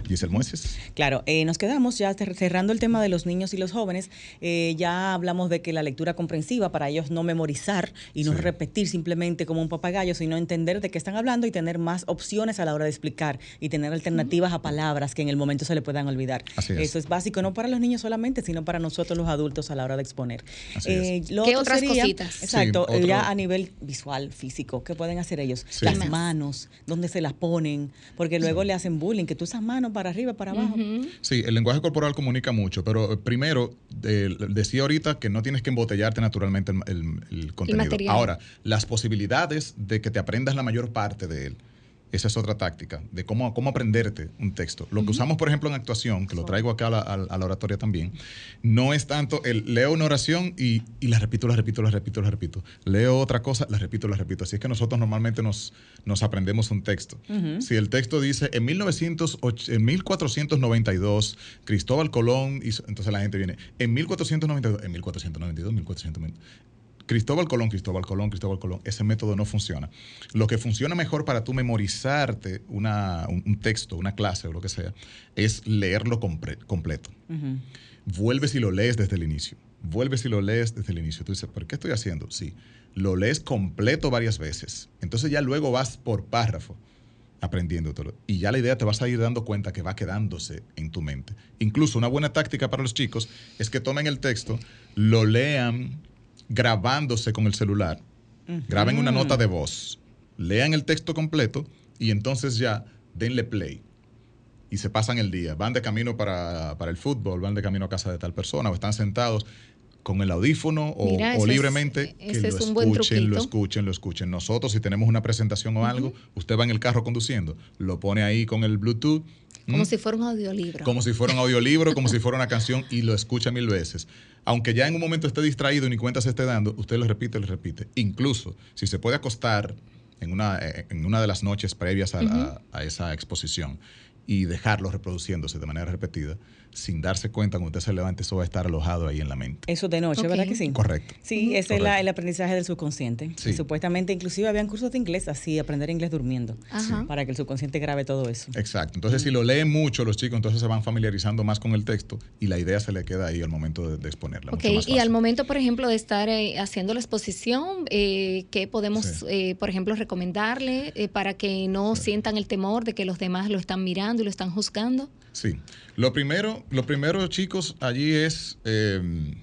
Giselle Mueces. Claro, eh, nos quedamos ya cerrando el tema de los niños y los jóvenes. Eh, ya hablamos de que la lectura comprensiva para ellos no memorizar y no repetir simplemente como un papagayo, sino entender de qué están hablando y tener más opciones a la hora de explicar y tener alternativas a palabras que en el momento se le puedan olvidar. Eso es básico, no para los niños solamente, sino para nosotros los adultos a la hora de exponer. Eh, ¿Qué otras cositas? Exacto, ya a nivel visual, físico, ¿qué pueden hacer ellos? Las manos, ¿dónde se las ponen? Porque luego le hacen bullying, que tú esas manos mano para arriba, para abajo. Sí, el lenguaje corporal comunica mucho, pero primero, decía ahorita que no tienes que embotellarte naturalmente el, contenido. Ahora, las posibilidades de que te aprendas la mayor parte de él esa es otra táctica de cómo, cómo aprenderte un texto. Lo que usamos, por ejemplo, en actuación, que lo traigo acá a la, oratoria también, no es tanto el leo una oración y, la repito, la repito, la repito, la repito. Leo otra cosa, la repito, la repito. Así es que nosotros normalmente nos, nos aprendemos un texto. Si el texto dice en, 1908, en 1492 Cristóbal Colón hizo, entonces la gente viene en 1492, en 1492, 1492. Cristóbal Colón, Cristóbal Colón, Cristóbal Colón, ese método no funciona. Lo que funciona mejor para tú memorizarte un, texto, una clase o lo que sea, es leerlo completo. Vuelves y lo lees desde el inicio. Vuelves y lo lees desde el inicio. Tú dices, ¿por qué estoy haciendo? Sí, lo lees completo varias veces. Entonces ya luego vas por párrafo aprendiéndotelo. Y ya la idea te vas a ir dando cuenta que va quedándose en tu mente. Incluso una buena táctica para los chicos es que tomen el texto, lo lean grabándose con el celular. Graben una nota de voz, lean el texto completo y entonces ya denle play. Y se pasan el día. Van de camino para, el fútbol, van de camino a casa de tal persona o están sentados con el audífono o, libremente que lo escuchen, lo escuchen, lo escuchen. Nosotros, si tenemos una presentación o algo, usted va en el carro conduciendo, lo pone ahí con el Bluetooth. Como si fuera un audiolibro. Como si fuera un audiolibro, como si fuera una canción y lo escucha mil veces aunque ya en un momento esté distraído y ni cuenta se esté dando, usted lo repite, lo repite. Incluso si se puede acostar en una, eh, en una de las noches previas a, a esa exposición y dejarlo reproduciéndose de manera repetida, sin darse cuenta cuando usted se levante, eso va a estar alojado ahí en la mente. Eso de noche, ¿verdad que sí? Correcto. Sí, ese es el aprendizaje del subconsciente. supuestamente, inclusive habían cursos de inglés así, aprender inglés durmiendo, para que el subconsciente grabe todo eso. Exacto. Entonces, si lo leen mucho los chicos, entonces se van familiarizando más con el texto y la idea se le queda ahí al momento de, exponerla. Ok, y al momento, por ejemplo, de estar eh, haciendo la exposición, eh, ¿qué podemos, eh, por ejemplo, recomendarle para que no sientan el temor de que los demás lo están mirando y lo están juzgando? Sí. Lo primero, lo primero, chicos, allí es, em,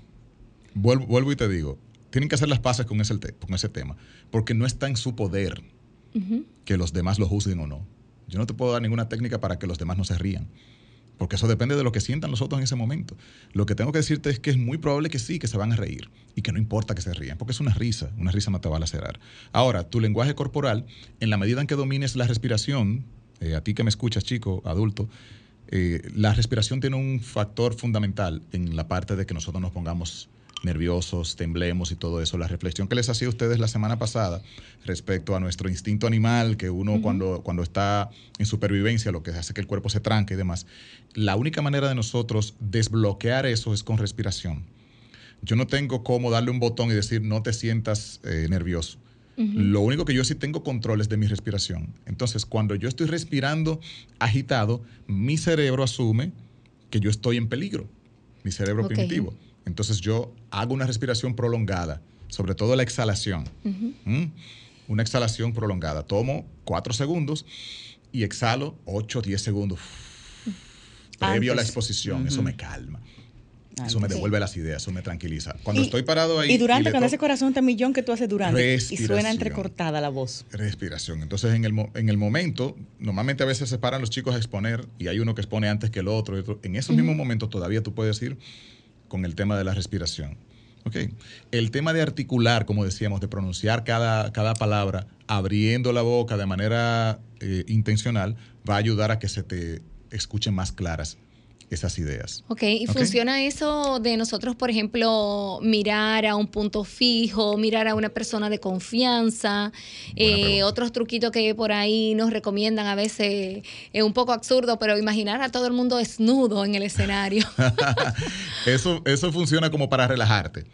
vuelvo, y te digo, tienen que hacer las paces con ese, con ese tema, porque no está en su poder que los demás lo juzguen o no. Yo no te puedo dar ninguna técnica para que los demás no se rían, porque eso depende de lo que sientan los otros en ese momento. Lo que tengo que decirte es que es muy probable que sí, que se van a reír y que no importa que se rían, porque es una risa, una risa no te va a lacerar. Ahora, tu lenguaje corporal, en la medida en que domines la respiración, eh, a ti que me escuchas, chico, adulto, eh, la respiración tiene un factor fundamental en la parte de que nosotros nos pongamos nerviosos, temblemos y todo eso. La reflexión que les hacía a ustedes la semana pasada respecto a nuestro instinto animal, que uno cuando, cuando está en supervivencia, lo que hace que el cuerpo se tranque y demás, la única manera de nosotros desbloquear eso es con respiración. Yo no tengo cómo darle un botón y decir no te sientas eh, nervioso. Lo único que yo sí tengo control es de mi respiración. Entonces, cuando yo estoy respirando agitado, mi cerebro asume que yo estoy en peligro, mi cerebro primitivo. Entonces, yo hago una respiración prolongada, sobre todo la exhalación. ¿Mm? Una exhalación prolongada. Tomo cuatro segundos y exhalo ocho, diez segundos. Previo a la exposición, eso me calma. Eso me devuelve las ideas, eso me tranquiliza. Cuando estoy parado ahí. Y durante, cuando ese corazón tan millón que tú haces durante. Y suena entrecortada la voz. Respiración. Entonces, en el, en el momento, normalmente a veces se paran los chicos a exponer y hay uno que expone antes que el otro. En esos mismos momentos todavía tú puedes ir con el tema de la respiración. Okay. El tema de articular, como decíamos, de pronunciar cada, cada palabra abriendo la boca de manera eh, intencional, va a ayudar a que se te escuchen más claras esas ideas. Ok, y funciona eso de nosotros, por ejemplo, mirar a un punto fijo, mirar a una persona de confianza, eh, otros truquitos que por ahí nos recomiendan a veces, es un poco absurdo, pero imaginar a todo el mundo desnudo en el escenario. eso, eso funciona como para relajarte.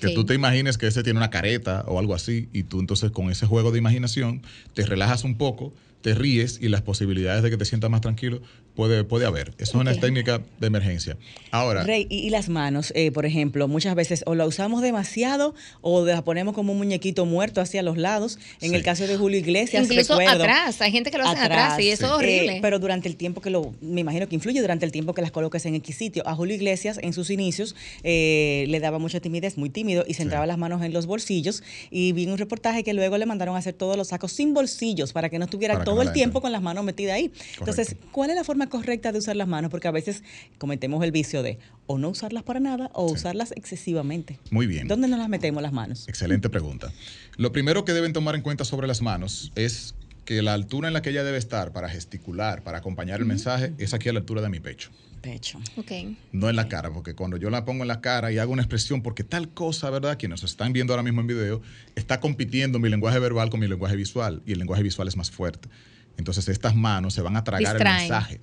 Que tú te imagines que ese tiene una careta o algo así y tú entonces con ese juego de imaginación te relajas un poco te ríes y las posibilidades de que te sientas más tranquilo puede, puede haber. Eso es una técnica de emergencia. Ahora. Rey, y, las manos, eh, por ejemplo, muchas veces o la usamos demasiado o la ponemos como un muñequito muerto hacia los lados. En el caso de Julio Iglesias. Incluso atrás, hay gente que lo hace atrás, y eso es horrible. Eh, pero durante el tiempo que lo, me imagino que influye durante el tiempo que las coloques en X sitio. A Julio Iglesias en sus inicios eh, le daba mucha timidez, muy tímido, y se entraba las manos en los bolsillos. Y vi un reportaje que luego le mandaron a hacer todos los sacos sin bolsillos para que no estuviera todo el tiempo con las manos metidas ahí. Entonces, ¿cuál es la forma correcta de usar las manos? Porque a veces cometemos el vicio de o no usarlas para nada o usarlas excesivamente. Muy bien. ¿Dónde nos las metemos las manos? Excelente pregunta. Lo primero que deben tomar en cuenta sobre las manos es que la altura en la que ella debe estar para gesticular, para acompañar el mensaje, es aquí a la altura de mi pecho pecho. Okay. No en la cara, porque cuando yo la pongo en la cara y hago una expresión, porque tal cosa, ¿verdad? Quienes nos están viendo ahora mismo en video, está compitiendo mi lenguaje verbal con mi lenguaje visual y el lenguaje visual es más fuerte. Entonces estas manos se van a tragar el mensaje.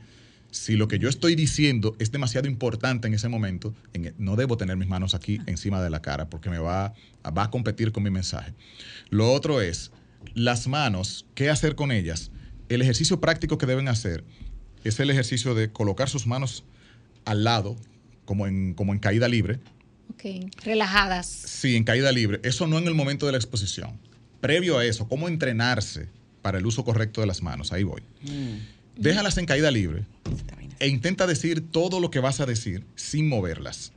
Si lo que yo estoy diciendo es demasiado importante en ese momento, no debo tener mis manos aquí encima de la cara porque me va, va a competir con mi mensaje. Lo otro es, las manos, ¿qué hacer con ellas? El ejercicio práctico que deben hacer es el ejercicio de colocar sus manos al lado, como en, como en caída libre. Ok, relajadas. Sí, en caída libre. Eso no en el momento de la exposición. Previo a eso, cómo entrenarse para el uso correcto de las manos. Ahí voy. Mm. Déjalas en caída libre e intenta decir todo lo que vas a decir sin moverlas.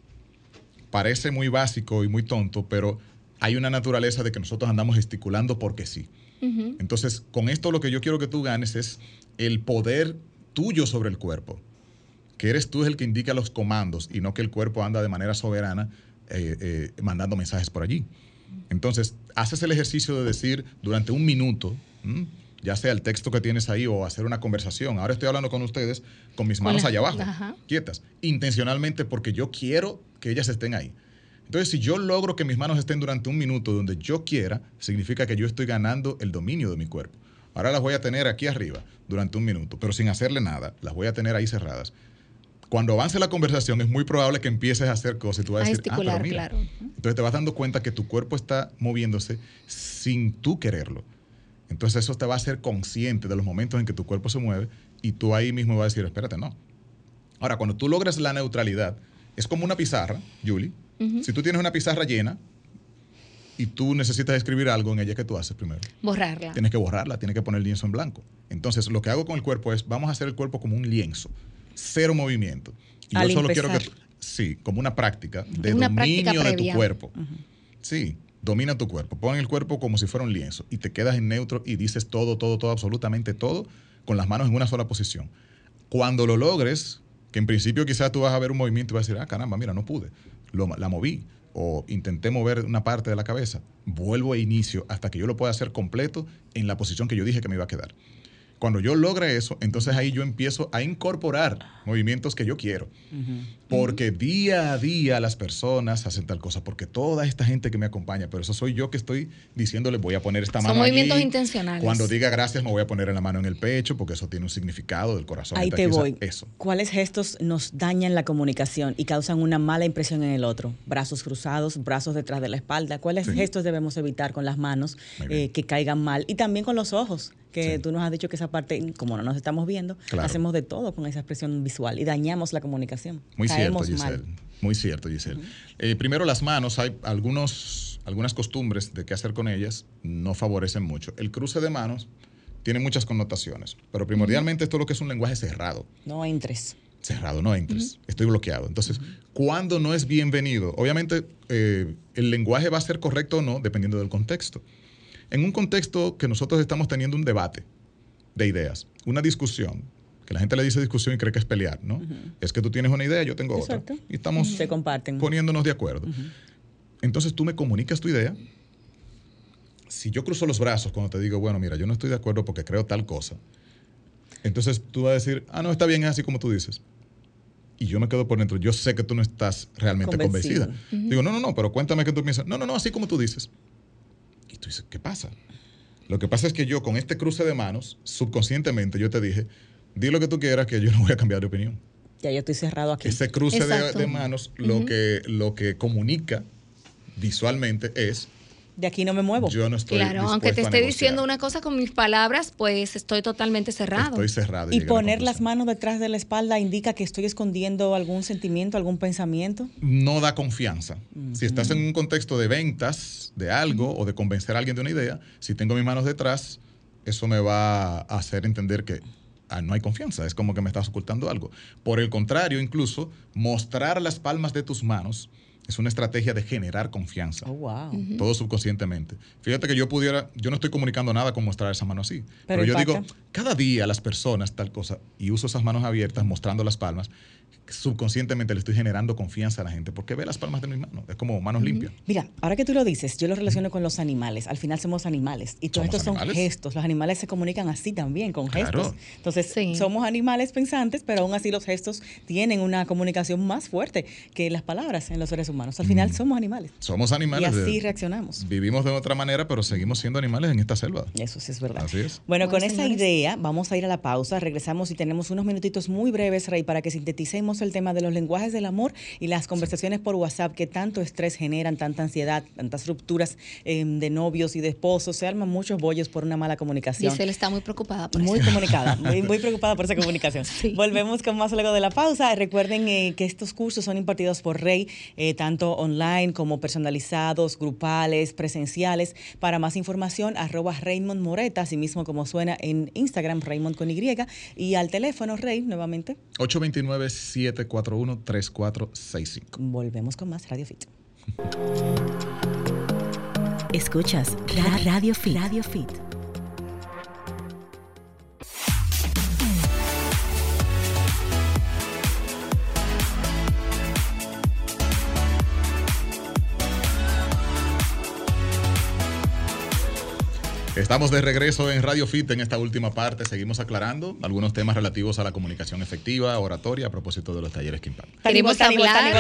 Parece muy básico y muy tonto, pero hay una naturaleza de que nosotros andamos gesticulando porque sí. Entonces, con esto lo que yo quiero que tú ganes es el poder tuyo sobre el cuerpo, que eres tú el que indica los comandos y no que el cuerpo anda de manera soberana eh, eh, mandando mensajes por allí. Entonces, haces el ejercicio de decir durante un minuto, ya sea el texto que tienes ahí o hacer una conversación. Ahora estoy hablando con ustedes con mis manos allá abajo, quietas, intencionalmente porque yo quiero que ellas estén ahí. Entonces, si yo logro que mis manos estén durante un minuto donde yo quiera, significa que yo estoy ganando el dominio de mi cuerpo. Ahora las voy a tener aquí arriba durante un minuto, pero sin hacerle nada. Las voy a tener ahí cerradas. Cuando avance la conversación es muy probable que empieces a hacer cosas y tú vas a, decir, ah, pero mira. Claro. Entonces te vas dando cuenta que tu cuerpo está moviéndose sin tú quererlo. Entonces eso te va a hacer consciente de los momentos en que tu cuerpo se mueve y tú ahí mismo vas a decir, espérate, no. Ahora, cuando tú logras la neutralidad, es como una pizarra, Julie. Si tú tienes una pizarra llena, y tú necesitas escribir algo en ella que tú haces primero. Borrarla. Tienes que borrarla, tienes que poner el lienzo en blanco. Entonces, lo que hago con el cuerpo es, vamos a hacer el cuerpo como un lienzo, cero movimiento. Y yo solo quiero que, sí, como una práctica de dominio de tu cuerpo. Sí, domina tu cuerpo. Pon el cuerpo como si fuera un lienzo y te quedas en neutro y dices todo, todo, todo, absolutamente todo, con las manos en una sola posición. Cuando lo logres, que en principio quizás tú vas a ver un movimiento y vas a decir, ah, caramba, mira, no pude. la moví o intenté mover una parte de la cabeza, vuelvo a inicio hasta que yo lo pueda hacer completo en la posición que yo dije que me iba a quedar. Cuando yo logre eso, entonces ahí yo empiezo a incorporar movimientos que yo quiero. Porque día a día las personas hacen tal cosa, porque toda esta gente que me acompaña, pero eso soy yo que estoy diciéndole, voy a poner esta mano. Son movimientos intencionales. Cuando diga gracias, me voy a poner en la mano en el pecho, porque eso tiene un significado del corazón. Ahí te voy. Eso. ¿Cuáles gestos nos dañan la comunicación y causan una mala impresión en el otro? Brazos cruzados, brazos detrás de la espalda. ¿Cuáles gestos debemos evitar con las manos eh, que caigan mal? Y también con los ojos que tú nos has dicho que esa parte, como no nos estamos viendo, hacemos de todo con esa expresión visual y dañamos la comunicación. Muy cierto, Giselle. Muy cierto, Giselle. Eh, primero, las manos, hay algunos, algunas costumbres de qué hacer con ellas, no favorecen mucho. El cruce de manos tiene muchas connotaciones, pero primordialmente esto es lo que es un lenguaje cerrado. No entres. Cerrado, no entres. Estoy bloqueado. Entonces, cuando no es bienvenido? Obviamente, eh, el lenguaje va a ser correcto o no, dependiendo del contexto. En un contexto que nosotros estamos teniendo un debate de ideas, una discusión, que la gente le dice discusión y cree que es pelear, ¿no? Es que tú tienes una idea, yo tengo otra. Y estamos Se comparten. poniéndonos de acuerdo. Entonces tú me comunicas tu idea. Si yo cruzo los brazos cuando te digo, bueno, mira, yo no estoy de acuerdo porque creo tal cosa, entonces tú vas a decir, ah, no, está bien, es así como tú dices. Y yo me quedo por dentro, yo sé que tú no estás realmente convencida. Digo, no, no, no, pero cuéntame qué tú piensas. No, no, no, así como tú dices. Y tú dices, ¿qué pasa? Lo que pasa es que yo con este cruce de manos, subconscientemente yo te dije, di lo que tú quieras que yo no voy a cambiar de opinión. Ya yo estoy cerrado aquí. Ese cruce de, manos lo, que, lo que comunica visualmente es de aquí no me muevo. Yo no estoy Claro, aunque te esté diciendo una cosa con mis palabras, pues estoy totalmente cerrado. Estoy cerrado. ¿Y poner las manos detrás de la espalda indica que estoy escondiendo algún sentimiento, algún pensamiento? No da confianza. Si estás en un contexto de ventas de algo o de convencer a alguien de una idea, si tengo mis manos detrás, eso me va a hacer entender que ah, no hay confianza, es como que me estás ocultando algo. Por el contrario, incluso, mostrar las palmas de tus manos es una estrategia de generar confianza. Oh, wow. Todo subconscientemente. Fíjate que yo pudiera, yo no estoy comunicando nada con mostrar esa mano así. Pero, yo digo, cada día las personas tal cosa, y uso esas manos abiertas mostrando las palmas, subconscientemente le estoy generando confianza a la gente porque ve las palmas de mis manos. Es como manos limpias. Mira, ahora que tú lo dices, yo lo relaciono con los animales. Al final somos animales. Y todos estos son gestos. Los animales se comunican así también, con gestos. Entonces, somos animales pensantes, pero aún así los gestos tienen una comunicación más fuerte que las palabras en los seres humanos. Al final mm. somos animales. Somos animales. Y así reaccionamos. Vivimos de otra manera, pero seguimos siendo animales en esta selva. Eso sí es verdad. Así es. Bueno, con esa idea, vamos a ir a la pausa. Regresamos y tenemos unos minutitos muy breves, Rey, para que sinteticemos el tema de los lenguajes del amor y las conversaciones por WhatsApp que tanto estrés generan, tanta ansiedad, tantas rupturas em, de novios y de esposos. Se arman muchos bollos por una mala comunicación. él está muy preocupada por Muy comunicada, muy, muy, preocupada por esa comunicación. Volvemos con más luego de la pausa. Recuerden eh, que estos cursos son impartidos por Rey, eh, tanto online como personalizados, grupales, presenciales. Para más información, arroba Raymond Moreta, así mismo como suena en Instagram, Raymond con Y, y al teléfono, Rey, nuevamente. 829 741-3465. Volvemos con más Radio Fit. Escuchas Radio Fit. Radio Fit. Estamos de regreso en Radio Fit en esta última parte. Seguimos aclarando algunos temas relativos a la comunicación efectiva, oratoria, a propósito de los talleres que imparten. Queremos hablar.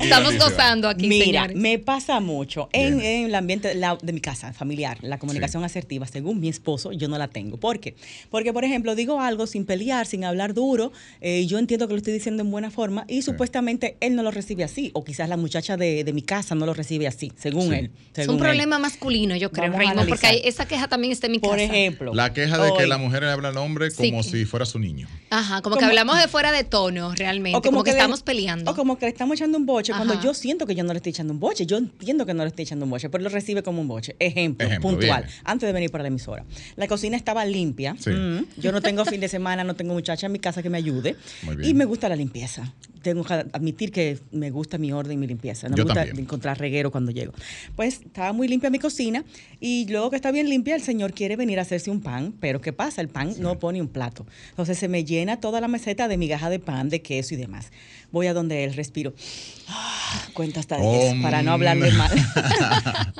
Estamos gozando aquí, Mira, me pasa mucho en, el ambiente de, mi casa familiar, la comunicación asertiva, según mi esposo, yo no la tengo. ¿Por qué? Porque, por ejemplo, digo algo sin pelear, sin hablar duro, eh, yo entiendo que lo estoy diciendo en buena forma y supuestamente él no lo recibe así, o quizás la muchacha de, mi casa no lo recibe así, según él. es un problema masculino, yo creo porque esa queja también está en mi casa. Por ejemplo. La queja de que la mujer le habla al hombre como si fuera su niño. Ajá, como, que hablamos de fuera de tono, realmente. O como, que, estamos peleando. O como que le estamos echando un boche cuando yo siento que yo no le estoy echando un boche. Yo entiendo que no le estoy echando un boche, pero lo recibe como un boche. Ejemplo, puntual. Antes de venir para la emisora. La cocina estaba limpia. Mm, yo no tengo fin de semana, no tengo muchacha en mi casa que me ayude. Y me gusta la limpieza tengo que admitir que me gusta mi orden y mi limpieza. No me gusta encontrar reguero cuando llego. Pues estaba muy limpia mi cocina y luego que está bien limpia, el señor quiere venir a hacerse un pan, pero ¿qué pasa? El pan no pone un plato. Entonces se me llena toda la meseta de migaja de pan, de queso y demás. Voy a donde él, respiro. Ah, cuento hasta 10 para no hablarle mal.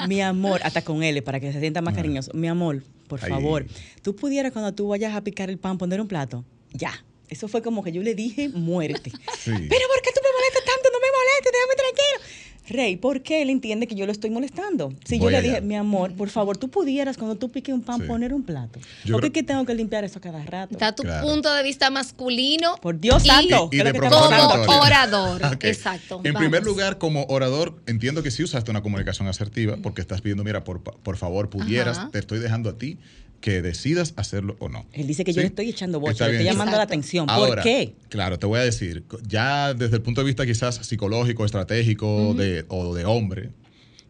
mi amor, hasta con él, para que se sienta más cariñoso. Mi amor, por favor, tú pudieras cuando tú vayas a picar el pan poner un plato. Ya, eso fue como que yo le dije muerte. Pero ¿por qué tú me molestas tanto? No me molestes, déjame tranquilo. Rey, ¿por qué él entiende que yo lo estoy molestando? Si yo le dije, mi amor, por favor, tú pudieras cuando tú piques un pan poner un plato. ¿Por qué que tengo que limpiar eso cada rato? Está tu punto de vista masculino. Por Dios santo. Y, de como orador. Exacto. En primer lugar, como orador, entiendo que sí usaste una comunicación asertiva porque estás pidiendo, mira, por, por favor, pudieras, te estoy dejando a ti que decidas hacerlo o no. Él dice que yo le estoy echando voz, le estoy llamando la atención. ¿Por qué? Claro, te voy a decir, ya desde el punto de vista quizás psicológico, estratégico de, o de hombre,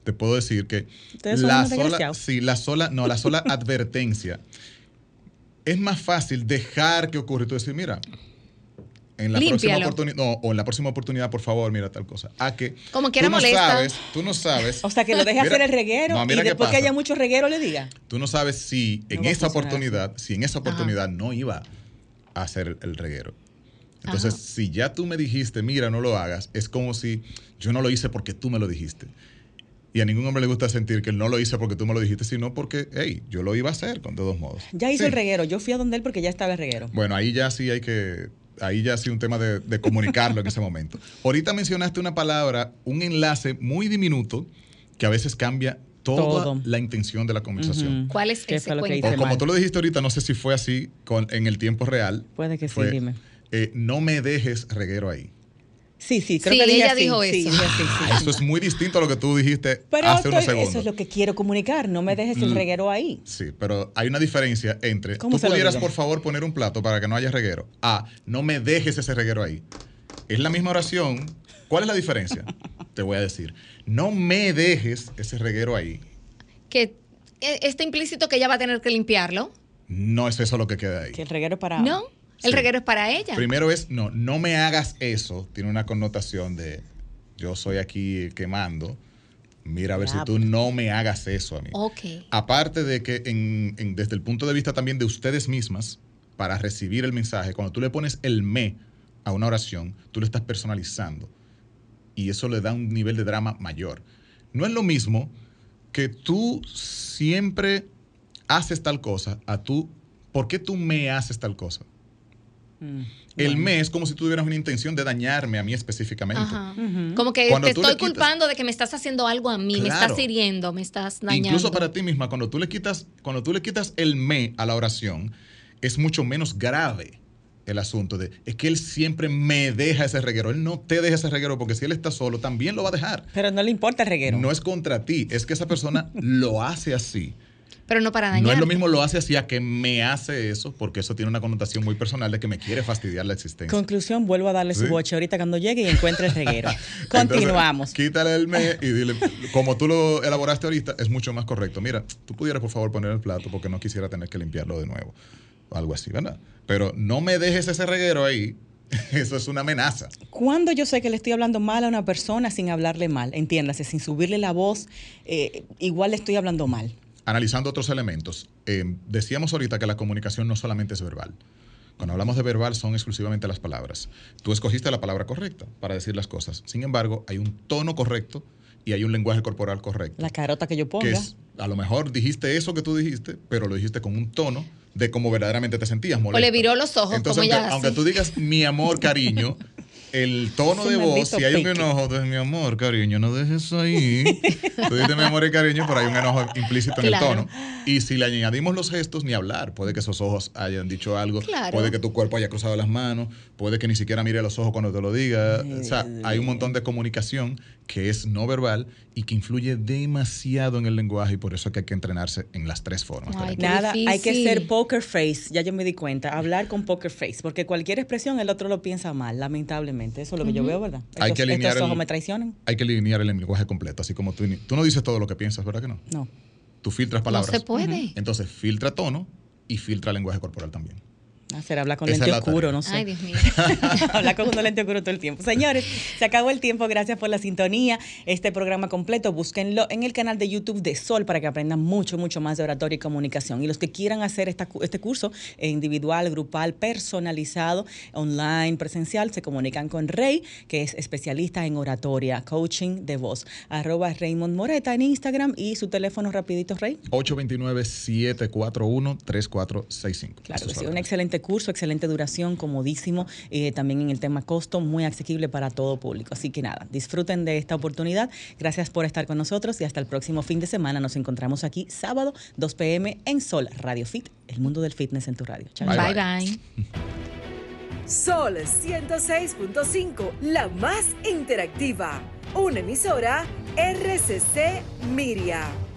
te puedo decir que la sola, sí, la sola, no, la sola advertencia. Es más fácil dejar que ocurra. Y tú decir, mira, en la próxima oportunidad, no, o en la próxima oportunidad, por favor, mira tal cosa. A que Como quiera tú no sabes, tú no sabes. O sea, que lo deje hacer el reguero y después que haya mucho reguero le diga. Tú no sabes si en esa oportunidad, si en esa oportunidad no iba a hacer el reguero. Entonces, si ya tú me dijiste, mira, no lo hagas, es como si yo no lo hice porque tú me lo dijiste. Y a ningún hombre le gusta sentir que él no lo hice porque tú me lo dijiste, sino porque, hey, yo lo iba a hacer, con todos modos. Ya hizo el reguero, yo fui a donde él porque ya estaba el reguero. Bueno, ahí ya sí hay que ahí ya sí un tema de, comunicarlo en ese momento. Ahorita mencionaste una palabra, un enlace muy diminuto que a veces cambia toda la intención de la conversación. ¿Cuál es ese lo que Como tú lo dijiste ahorita, no sé si fue así con, en el tiempo real. Puede que sí, dime. Eh, no me dejes reguero ahí. Sí, sí, creo que ella dijo eso. eso es muy distinto a lo que tú dijiste hace unos segundos. Eso es lo que quiero comunicar, no me dejes el mm, reguero ahí. Sí, pero hay una diferencia entre tú pudieras por favor poner un plato para que no haya reguero. A, no me dejes ese reguero ahí. Es la misma oración. ¿Cuál es la diferencia? Te voy a decir. No me dejes ese reguero ahí. Que eh, está implícito que ella va a tener que limpiarlo. No es eso lo que queda ahí. Que el reguero para No. El reguero es para ella. Primero es, no, no me hagas eso. Tiene una connotación de yo soy aquí quemando, mira a ver si tú no me hagas eso a mí. Aparte de que desde el punto de vista también de ustedes mismas, para recibir el mensaje, cuando tú le pones el me a una oración, tú le estás personalizando. Y eso le da un nivel de drama mayor. No es lo mismo que tú siempre haces tal cosa a tú, ¿por qué tú me haces tal cosa? Mm, el me es como si tú tuvieras una intención de dañarme a mí específicamente. Como que te estoy culpando de que me estás haciendo algo a mí, me estás hiriendo, me estás dañando. Incluso para ti misma, cuando tú le quitas, cuando tú le quitas el me a la oración, es mucho menos grave el asunto de es que él siempre me deja ese reguero. Él no te deja ese reguero porque si él está solo, también lo va a dejar. Pero no le importa el reguero. No es contra ti, es que esa persona lo hace así. Pero no para dañar. No es lo mismo lo hace así a que me hace eso, porque eso tiene una connotación muy personal de que me quiere fastidiar la existencia. Conclusión, vuelvo a darle su boche ahorita cuando llegue y encuentre el reguero. Continuamos. quítale el me y dile, como tú lo elaboraste ahorita, es mucho más correcto. Mira, tú pudieras por favor poner el plato porque no quisiera tener que limpiarlo de nuevo. Algo así, ¿verdad? Pero no me dejes ese reguero ahí Eso es una amenaza. Cuando yo sé que le estoy hablando mal a una persona sin hablarle mal, entiéndase, sin subirle la voz, eh, igual le estoy hablando mal analizando otros elementos, eh, decíamos ahorita que la comunicación no solamente es verbal. Cuando hablamos de verbal son exclusivamente las palabras. Tú escogiste la palabra correcta para decir las cosas. Sin embargo, hay un tono correcto y hay un lenguaje corporal correcto. La carota que yo ponga. a lo mejor dijiste eso que tú dijiste, pero lo dijiste con un tono de cómo verdaderamente te sentías molesta. O le viró los ojos, Entonces, como aunque, aunque tú digas mi amor, cariño, el tono de voz, si hay un enojo, entonces mi amor, cariño, no dejes ahí. Tú dices mi amor y cariño, pero hay un enojo implícito en el tono. Y si le añadimos los gestos, ni hablar. Puede que esos ojos hayan dicho algo, puede que tu cuerpo haya cruzado las manos, puede que ni siquiera mire los ojos cuando te lo diga. O sea, hay un montón de comunicación que es no verbal y que influye demasiado en el lenguaje y por eso es que hay que entrenarse en las tres formas. Nada, hay que ser poker face, ya yo me di cuenta, hablar con poker face, porque cualquier expresión el otro lo piensa mal, lamentablemente. Eso es lo que yo veo, ¿verdad? hay que alinear estos ojos me traicionan. Hay que alinear el lenguaje completo, así como tú, tú no dices todo lo que piensas, ¿verdad que no? No. Tú filtras palabras. No se puede. Entonces filtra tono y filtra lenguaje corporal también. Hacer hablar con lente oscuro, no sé. Ay, Dios mío. hablar con un lente oscuro todo el tiempo. Señores, se acabó el tiempo. Gracias por la sintonía. Este programa completo, búsquenlo en el canal de YouTube de Sol para que aprendan mucho, mucho más de oratoria y comunicación. Y los que quieran hacer este curso individual, grupal, personalizado, online, presencial, se comunican con Rey, que es especialista en oratoria, coaching de voz. Arroba Raymond Moreta en Instagram y su teléfono rapidito, Rey. 829-741-3465. Claro que sí, un excelente curso, excelente duración, comodísimo, eh, también en el tema costo, muy asequible para todo público. Así que nada, disfruten de esta oportunidad. Gracias por estar con nosotros y hasta el próximo fin de semana. Nos encontramos aquí sábado 2 pm en Sol Radio Fit, el mundo del fitness en tu radio. Chao. bye. bye. Sol 106.5, la más interactiva. Una emisora RCC Miria.